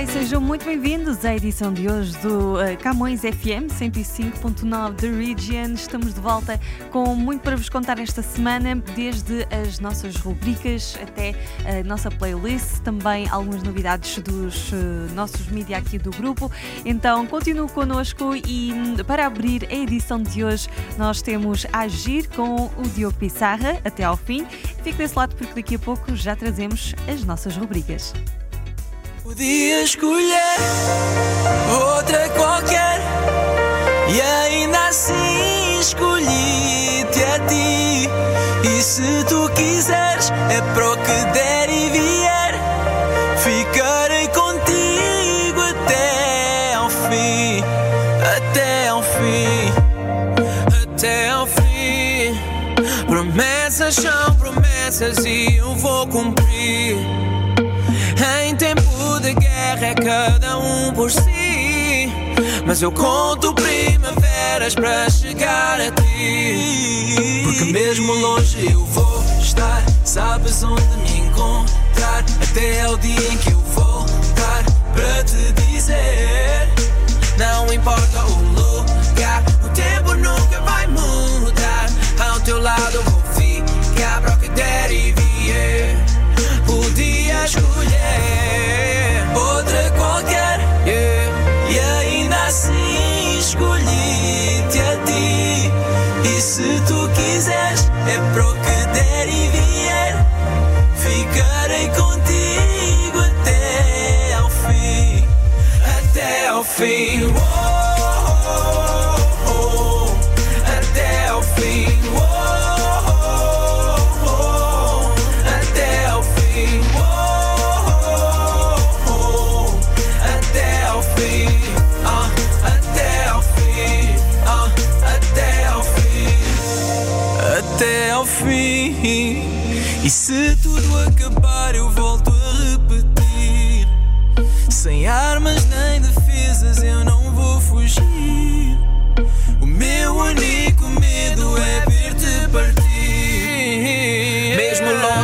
E sejam muito bem-vindos à edição de hoje do uh, Camões FM 105.9 The Region. Estamos de volta com muito para vos contar esta semana, desde as nossas rubricas até a nossa playlist, também algumas novidades dos uh, nossos mídia aqui do grupo. Então, continuem connosco e hum, para abrir a edição de hoje, nós temos Agir com o Diogo Pissarra até ao fim. Fique desse lado porque daqui a pouco já trazemos as nossas rubricas. Podia escolher outra qualquer e ainda assim escolhi-te a ti. E se tu quiseres, é para o que der e vier, ficarei contigo até ao fim, até ao fim, até ao fim. Promessas são promessas e eu vou cumprir. Cada um por si. Mas eu conto primaveras para chegar a ti. Porque mesmo longe eu vou estar. Sabes onde me encontrar. Até ao dia em que eu voltar para te dizer. Não importa o lugar, o tempo nunca vai mudar. Ao teu lado vou ficar para o que der e vier. Podia escolher até ao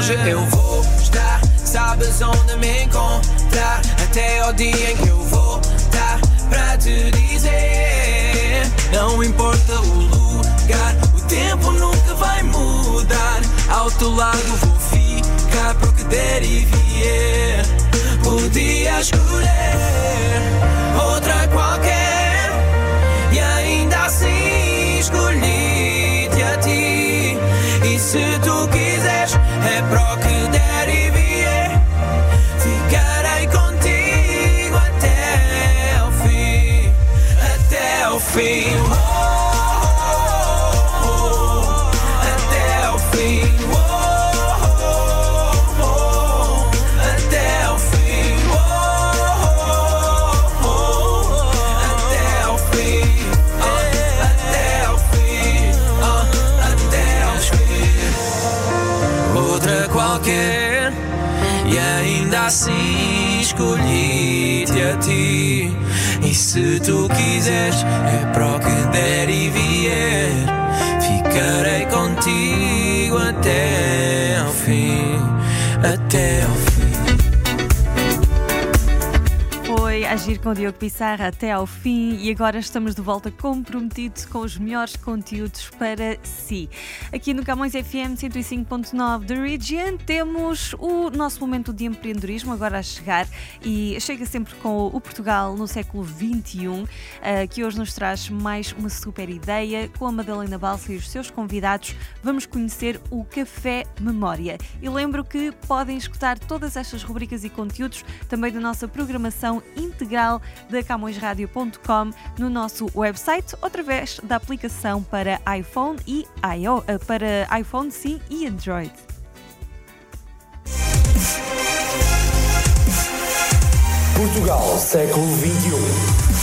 longe eu vou estar. Sabes onde me encontrar. Até ao dia em que eu voltar para te dizer. Não importa o lugar, o tempo nunca vai mudar. Ao teu lado vou ficar para o que der e vier. Podia escolher escolhi-te a ti. E se tu quiseres, é para o que der e vier. Agir com o Diogo Pissarra até ao fim e agora estamos de volta comprometidos com os melhores conteúdos para si. Aqui no Camões FM 105.9 da Region temos o nosso momento de empreendedorismo agora a chegar e chega sempre com o Portugal no século XXI, eh, que hoje nos traz mais uma super ideia. Com a Madalena Balsa e os seus convidados, vamos conhecer o Café Memória. E lembro que podem escutar todas estas rubricas e conteúdos também da nossa programação integral da CamõesRádio.com no nosso website através da aplicação para iPhone e iO, eh, para iPhone sim e Android. Portugal, século XXI.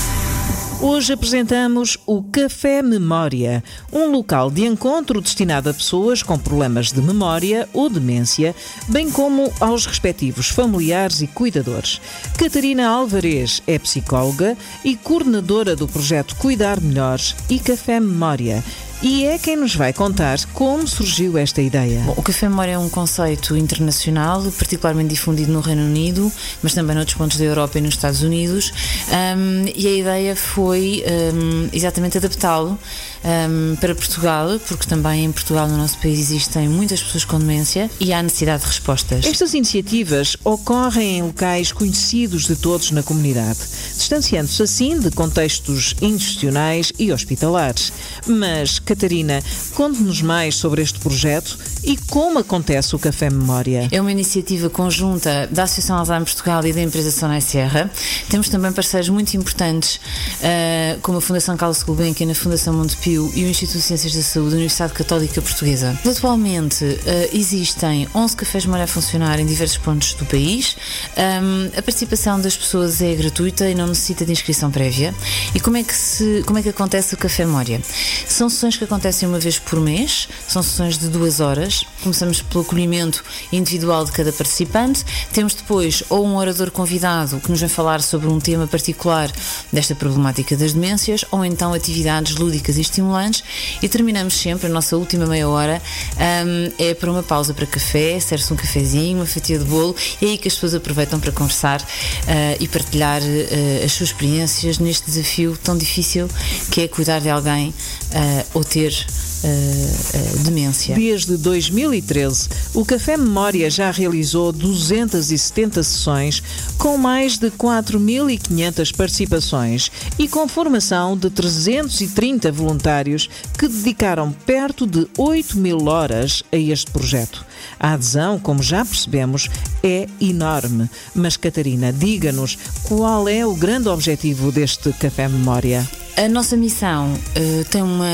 Hoje apresentamos o Café Memória, um local de encontro destinado a pessoas com problemas de memória ou demência, bem como aos respectivos familiares e cuidadores. Catarina Alvarez é psicóloga e coordenadora do projeto Cuidar Melhores e Café Memória e é quem nos vai contar como surgiu esta ideia. Bom, o Café Memória é um conceito internacional, particularmente difundido no Reino Unido, mas também noutros pontos da Europa e nos Estados Unidos, um, e a ideia foi um, exatamente adaptá-lo um, para Portugal, porque também em Portugal, no nosso país, existem muitas pessoas com demência e há necessidade de respostas. Estas iniciativas ocorrem em locais conhecidos de todos na comunidade, distanciando-se assim de contextos institucionais e hospitalares. Mas Catarina, conte-nos mais sobre este projeto e como acontece o Café Memória. É uma iniciativa conjunta da Associação Alzheimer Portugal e da empresa Sonai Serra. Temos também parceiros muito importantes, uh, como a Fundação Carlos Gulbenkian, a Fundação Montepio e o Instituto de Ciências da Saúde da Universidade Católica Portuguesa. Atualmente uh, existem 11 cafés memória a funcionar em diversos pontos do país. Um, a participação das pessoas é gratuita e não necessita de inscrição prévia. E como é que, se, como é que acontece o Café Memória? São sessões que acontecem uma vez por mês, são sessões de duas horas. Começamos pelo acolhimento individual de cada participante. Temos depois ou um orador convidado que nos vai falar sobre um tema particular desta problemática das demências, ou então atividades lúdicas e estimulantes. E terminamos sempre, a nossa última meia hora um, é para uma pausa para café, serve-se um cafezinho, uma fatia de bolo, e é aí que as pessoas aproveitam para conversar uh, e partilhar uh, as suas experiências neste desafio tão difícil que é cuidar de alguém uh, ou ter demência. Desde 2013, o Café Memória já realizou 270 sessões com mais de 4.500 participações e com formação de 330 voluntários que dedicaram perto de 8 mil horas a este projeto. A adesão, como já percebemos, é enorme. Mas, Catarina, diga-nos qual é o grande objetivo deste Café Memória? A nossa missão uh, tem uma,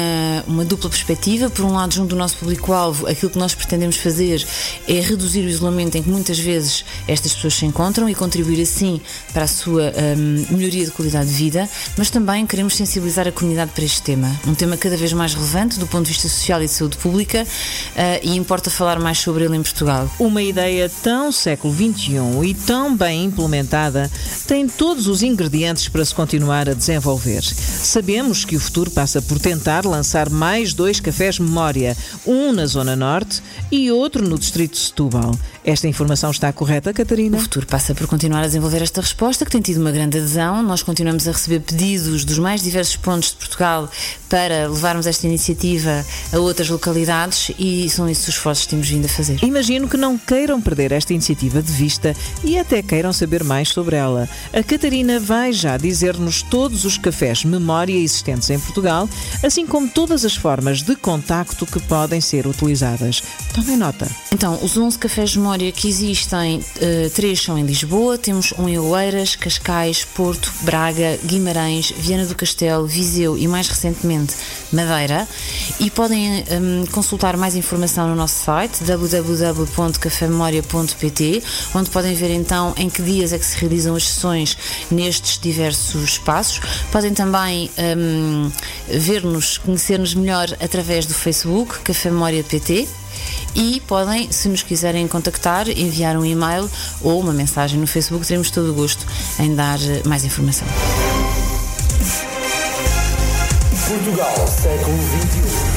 uma dupla perspectiva. Por um lado, junto do nosso público-alvo, aquilo que nós pretendemos fazer é reduzir o isolamento em que muitas vezes estas pessoas se encontram e contribuir assim para a sua um, melhoria de qualidade de vida, mas também queremos sensibilizar a comunidade para este tema. Um tema cada vez mais relevante do ponto de vista social e de saúde pública uh, e importa falar mais sobre ele em Portugal. Uma ideia tão século XXI e tão bem implementada tem todos os ingredientes para se continuar a desenvolver. Sabemos que o futuro passa por tentar lançar mais dois cafés memória, um na Zona Norte e outro no Distrito de Setúbal. Esta informação está correta, Catarina? O futuro passa por continuar a desenvolver esta resposta, que tem tido uma grande adesão. Nós continuamos a receber pedidos dos mais diversos pontos de Portugal para levarmos esta iniciativa a outras localidades e são esses os esforços que temos vindo a fazer. Imagino que não queiram perder esta iniciativa de vista e até queiram saber mais sobre ela. A Catarina vai já dizer-nos todos os cafés memória existentes em Portugal, assim como todas as formas de contacto que podem ser utilizadas. Tomem nota. Então, os 11 cafés de memória que existem, uh, três são em Lisboa, temos um em Oeiras, Cascais, Porto, Braga, Guimarães, Viana do Castelo, Viseu e mais recentemente Madeira. E podem um, consultar mais informação no nosso site www.cafememoria.pt, onde podem ver então em que dias é que se realizam as sessões nestes diversos espaços. Podem também um, ver-nos, conhecer-nos melhor através do Facebook, Café Memória PT e podem, se nos quiserem contactar, enviar um e-mail ou uma mensagem no Facebook, teremos todo o gosto em dar mais informação. Portugal, século.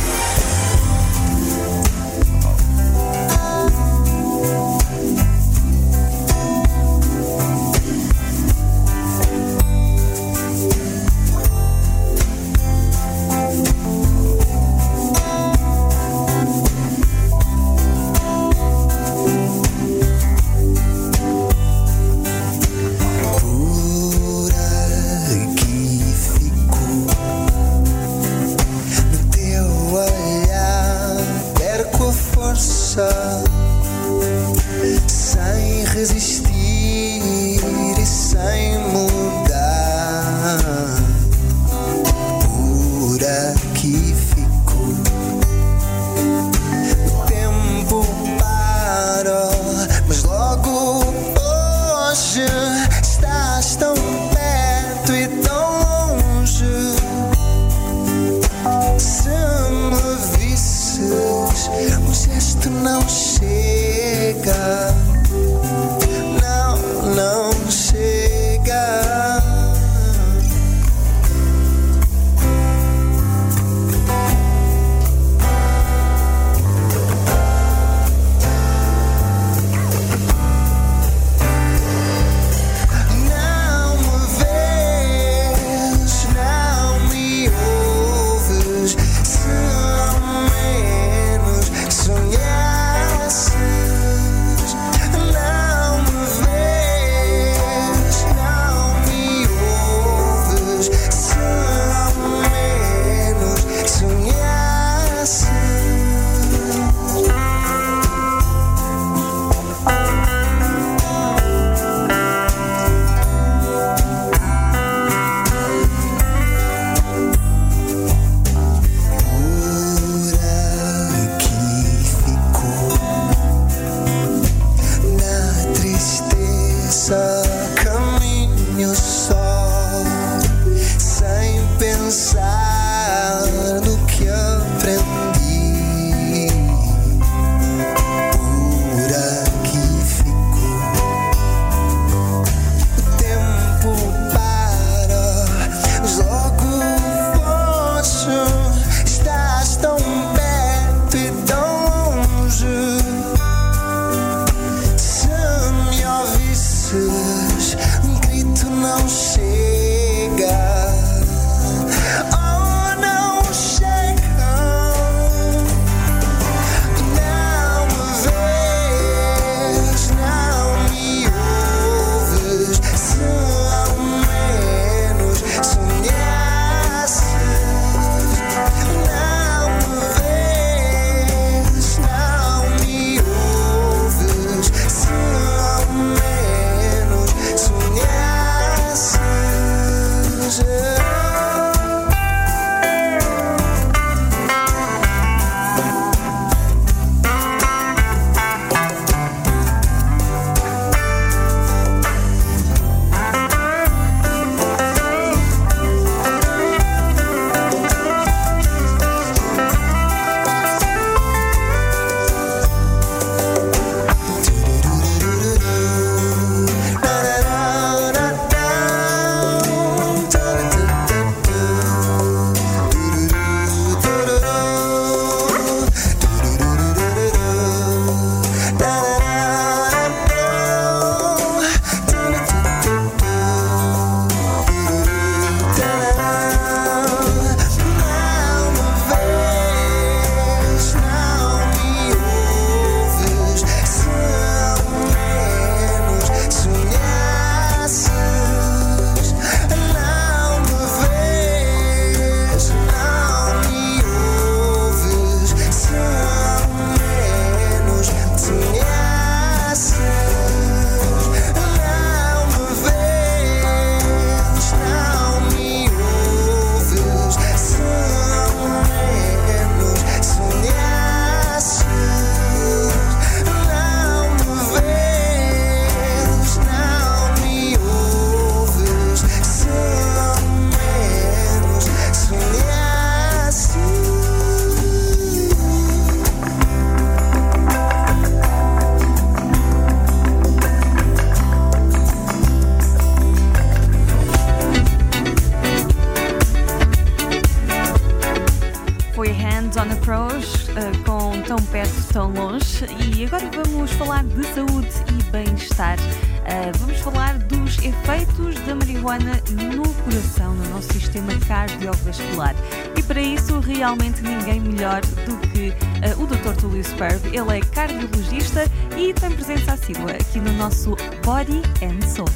E agora vamos falar de saúde e bem-estar. Eh, vamos falar dos efeitos da marihuana no coração, no nosso sistema cardiovascular. E para isso, realmente ninguém melhor do que eh, o Dr. Túlio Superb. Ele é cardiologista e tem presença assídua aqui no nosso Body and Soul.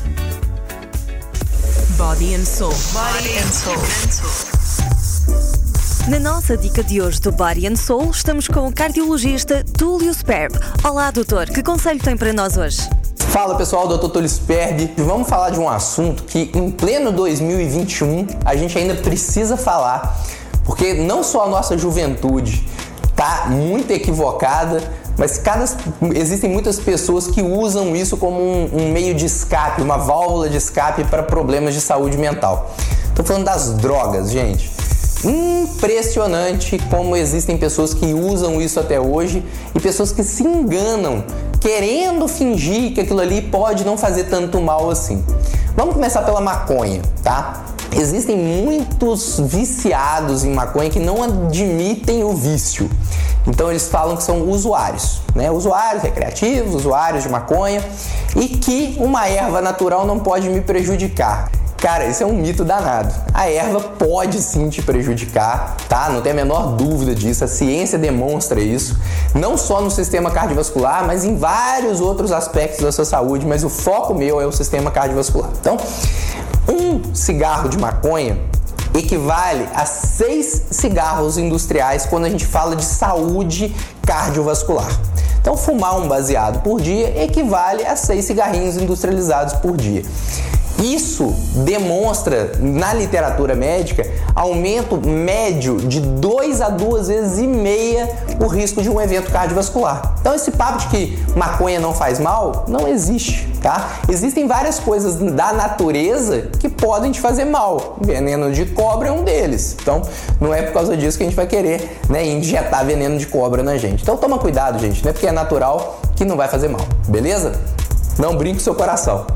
Body and Soul. Body and Soul. Na nossa dica de hoje do Body and Soul, estamos com o cardiologista Túlio Sperb. Olá, doutor, que conselho tem para nós hoje? Fala pessoal, Dr. Túlio Sperb. Vamos falar de um assunto que em pleno 2021 a gente ainda precisa falar, porque não só a nossa juventude tá muito equivocada, mas cada, existem muitas pessoas que usam isso como um, um meio de escape, uma válvula de escape para problemas de saúde mental. Tô falando das drogas, gente. Impressionante como existem pessoas que usam isso até hoje e pessoas que se enganam querendo fingir que aquilo ali pode não fazer tanto mal assim. Vamos começar pela maconha, tá? Existem muitos viciados em maconha que não admitem o vício. Então eles falam que são usuários, né? Usuários recreativos, usuários de maconha e que uma erva natural não pode me prejudicar. Cara, isso é um mito danado. A erva pode sim te prejudicar, tá? Não tem a menor dúvida disso. A ciência demonstra isso, não só no sistema cardiovascular, mas em vários outros aspectos da sua saúde. Mas o foco meu é o sistema cardiovascular. Então, um cigarro de maconha equivale a seis cigarros industriais quando a gente fala de saúde cardiovascular. Então, fumar um baseado por dia equivale a seis cigarrinhos industrializados por dia. Isso demonstra na literatura médica aumento médio de 2 a 2 vezes e meia o risco de um evento cardiovascular. Então esse papo de que maconha não faz mal não existe, tá? Existem várias coisas da natureza que podem te fazer mal. Veneno de cobra é um deles. Então não é por causa disso que a gente vai querer, né, injetar veneno de cobra na gente. Então toma cuidado, gente, não é porque é natural que não vai fazer mal, beleza? Não brinque com seu coração.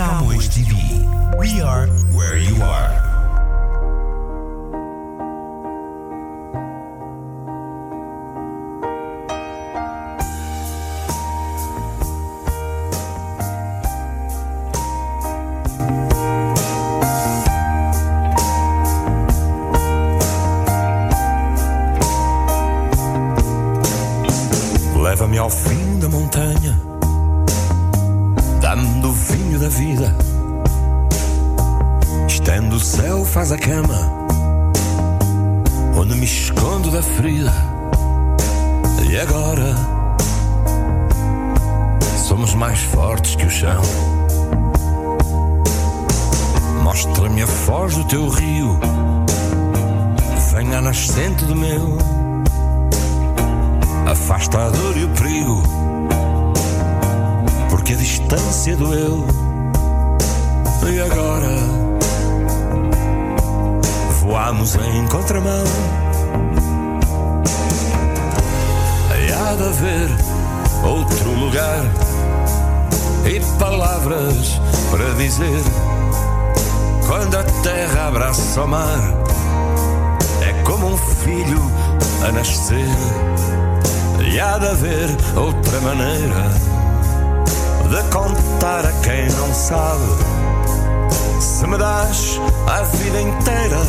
Camões TV. We are where you are. Perigo, porque a distância doeu. E agora voamos em contramão. Há de haver outro lugar e palavras para dizer. Quando a terra abraça o mar, é como um filho a nascer. E há de haver outra maneira de contar a quem não sabe. Se me das a vida inteira,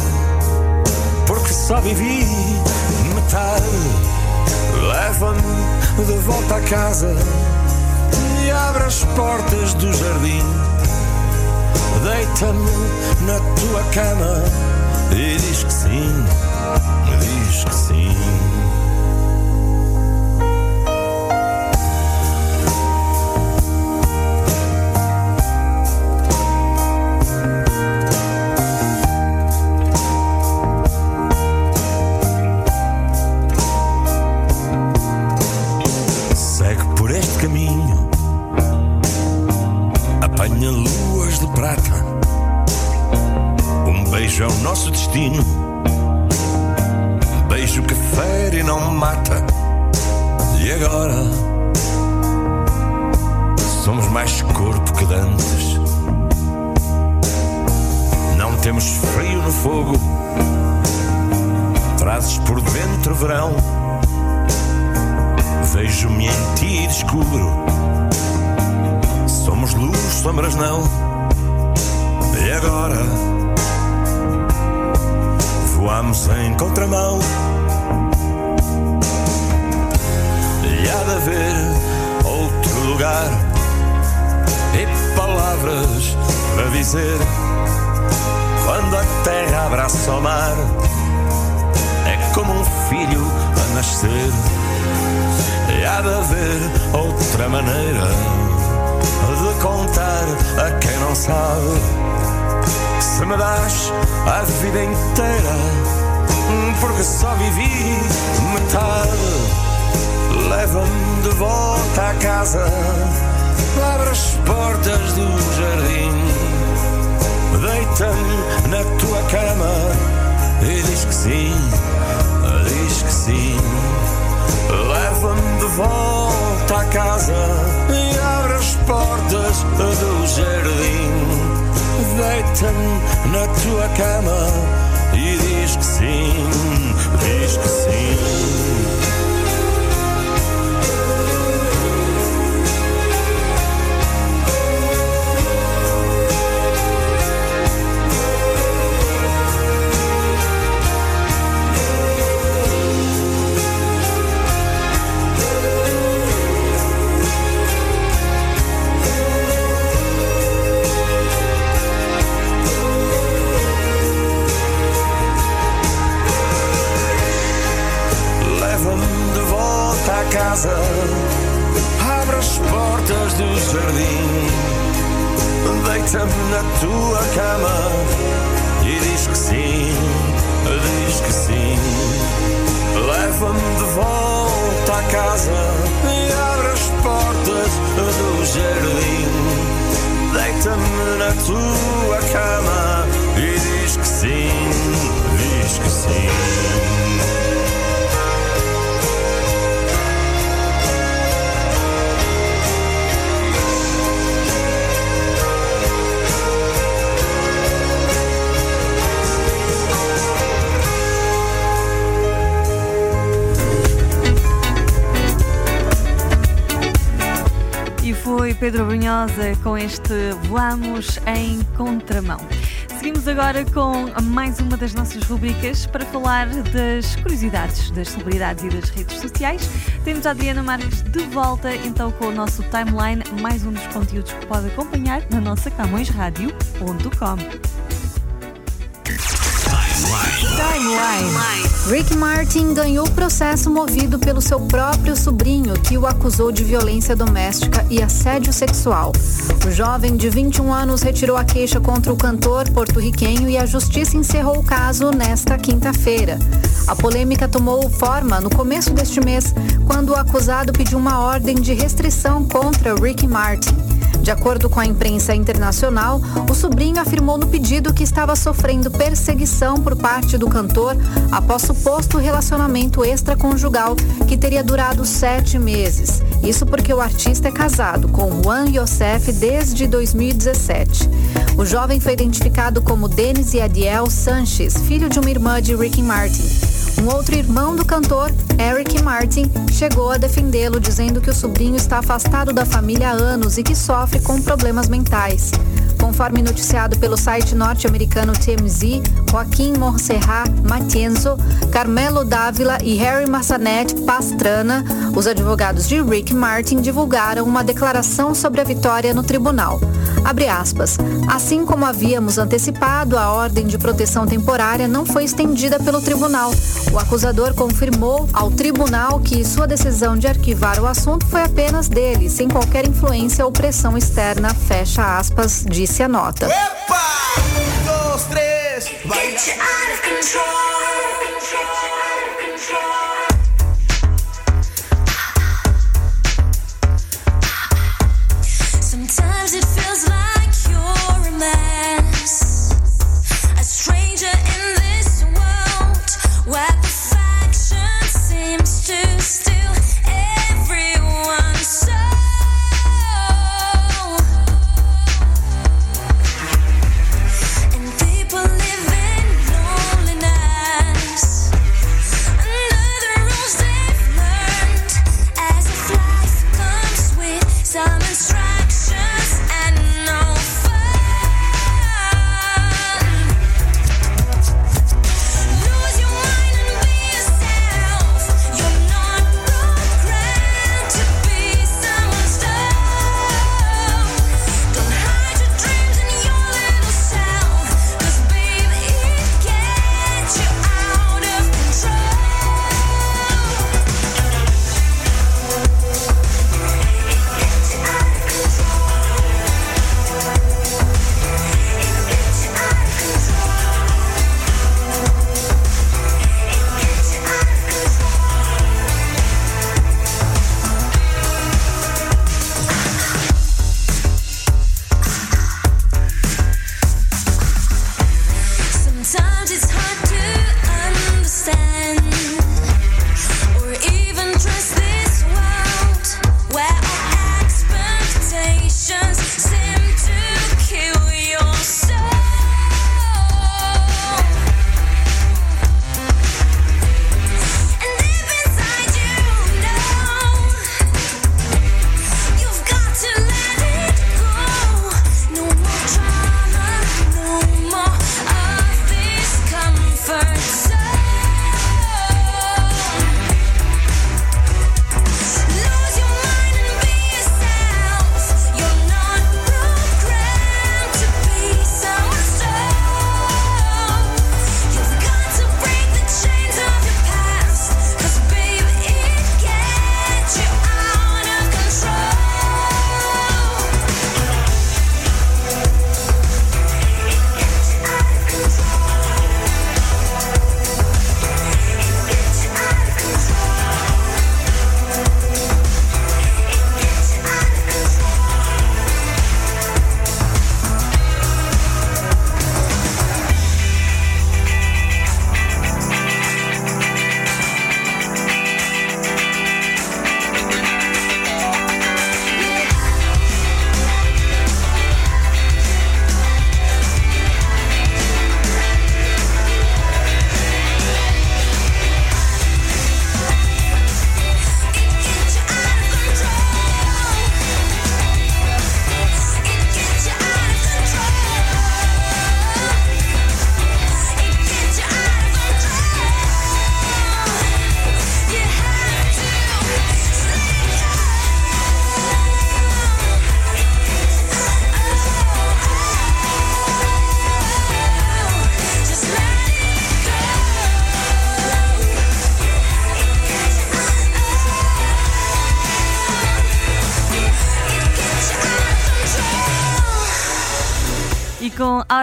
porque só vivi metade. Leva-me de volta a casa e abre as portas do jardim. Deita-me na tua cama e diz que sim, contramão E há de haver outro lugar E palavras para dizer Quando a terra abraça o mar ser. E há de haver outra maneira de contar a quem não sabe. Se me das a vida inteira, porque só vivi metade, leva-me de volta à casa, abre as portas do jardim, deita-me na tua cama. E diz que sim, diz que sim. Leva-me de volta à casa. E abre as portas do jardim. Deita-me na tua cama. E diz que sim, diz que sim. Na tua cama e diz que sim, diz que sim. Leva-me de volta à casa e abre as portas do jardim, deita-me na tua cama e diz que sim, diz que sim. Pedro Brunhosa com este Voamos em Contramão. Seguimos agora com mais uma das nossas rubricas para falar das curiosidades das celebridades e das redes sociais. Temos a Adriana Marques de volta então com o nosso timeline, mais um dos conteúdos que pode acompanhar na nossa camõesradio.com. Rick Martin ganhou o processo movido pelo seu próprio sobrinho, que o acusou de violência doméstica e assédio sexual. O jovem de 21 anos retirou a queixa contra o cantor porto-riquenho e a justiça encerrou o caso nesta quinta-feira. A polêmica tomou forma no começo deste mês, quando o acusado pediu uma ordem de restrição contra Rick Martin. De acordo com a imprensa internacional, o sobrinho afirmou no pedido que estava sofrendo perseguição por parte do cantor após suposto relacionamento extraconjugal que teria durado sete meses. Isso porque o artista é casado com Juan Yosef desde 2017. O jovem foi identificado como Denis Yadiel Sanches, filho de uma irmã de Ricky Martin. Um outro irmão do cantor, Eric Martin, chegou a defendê-lo, dizendo que o sobrinho está afastado da família há anos e que sofre com problemas mentais. Conforme noticiado pelo site norte-americano TMZ, Joaquim Monserrat Matienzo, Carmelo Dávila e Harry Massanet Pastrana, os advogados de Rick Martin, divulgaram uma declaração sobre a vitória no tribunal. Abre aspas. Assim como havíamos antecipado, a ordem de proteção temporária não foi estendida pelo tribunal. O acusador confirmou ao tribunal que sua decisão de arquivar o assunto foi apenas dele, sem qualquer influência ou pressão externa, fecha aspas, disse a nota. Um, dois, três, vai. Sometimes it feels like you're a mess, a stranger in this world where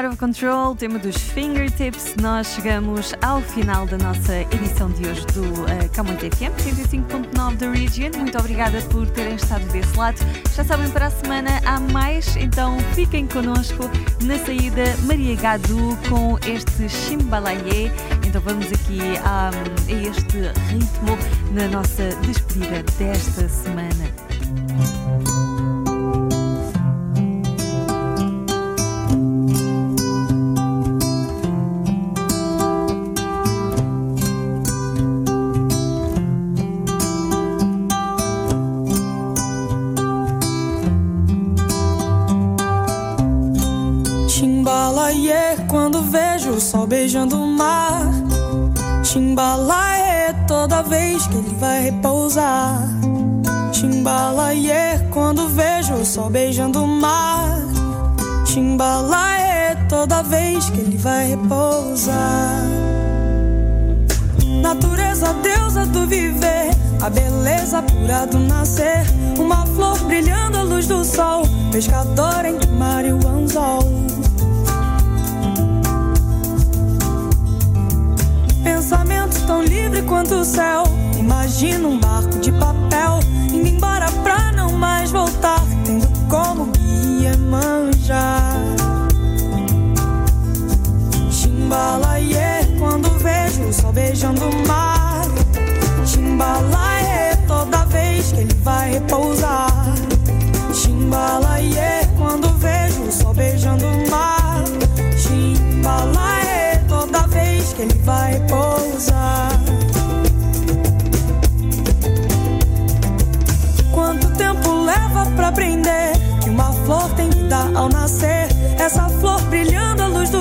Of Control, tema dos Fingertips, nós chegamos ao final da nossa edição de hoje do uh, Camões FM 105.9 da Region. Muito obrigada por terem estado desse lado. Já sabem, para a semana há mais, então fiquem connosco na saída Maria Gadu com este Chimbalaye. Então vamos aqui a este ritmo na nossa despedida desta semana. Sol beijando o mar. Chimbalaie toda vez que ele vai repousar. Chimbalaie quando vejo o sol beijando o mar. Chimbalaie toda vez que ele vai repousar. Natureza, deusa do viver, a beleza pura do nascer. Uma flor brilhando à luz do sol, pescador o mar tão livre quanto o céu. Imagina um barco de papel indo embora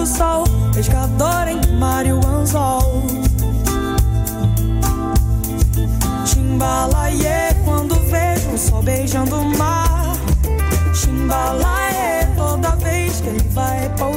lençol, pescador em Mário e o anzol. Chimbalaie, quando vejo o sol beijando o mar. Chimbalaie, toda vez que ele vai é pousar.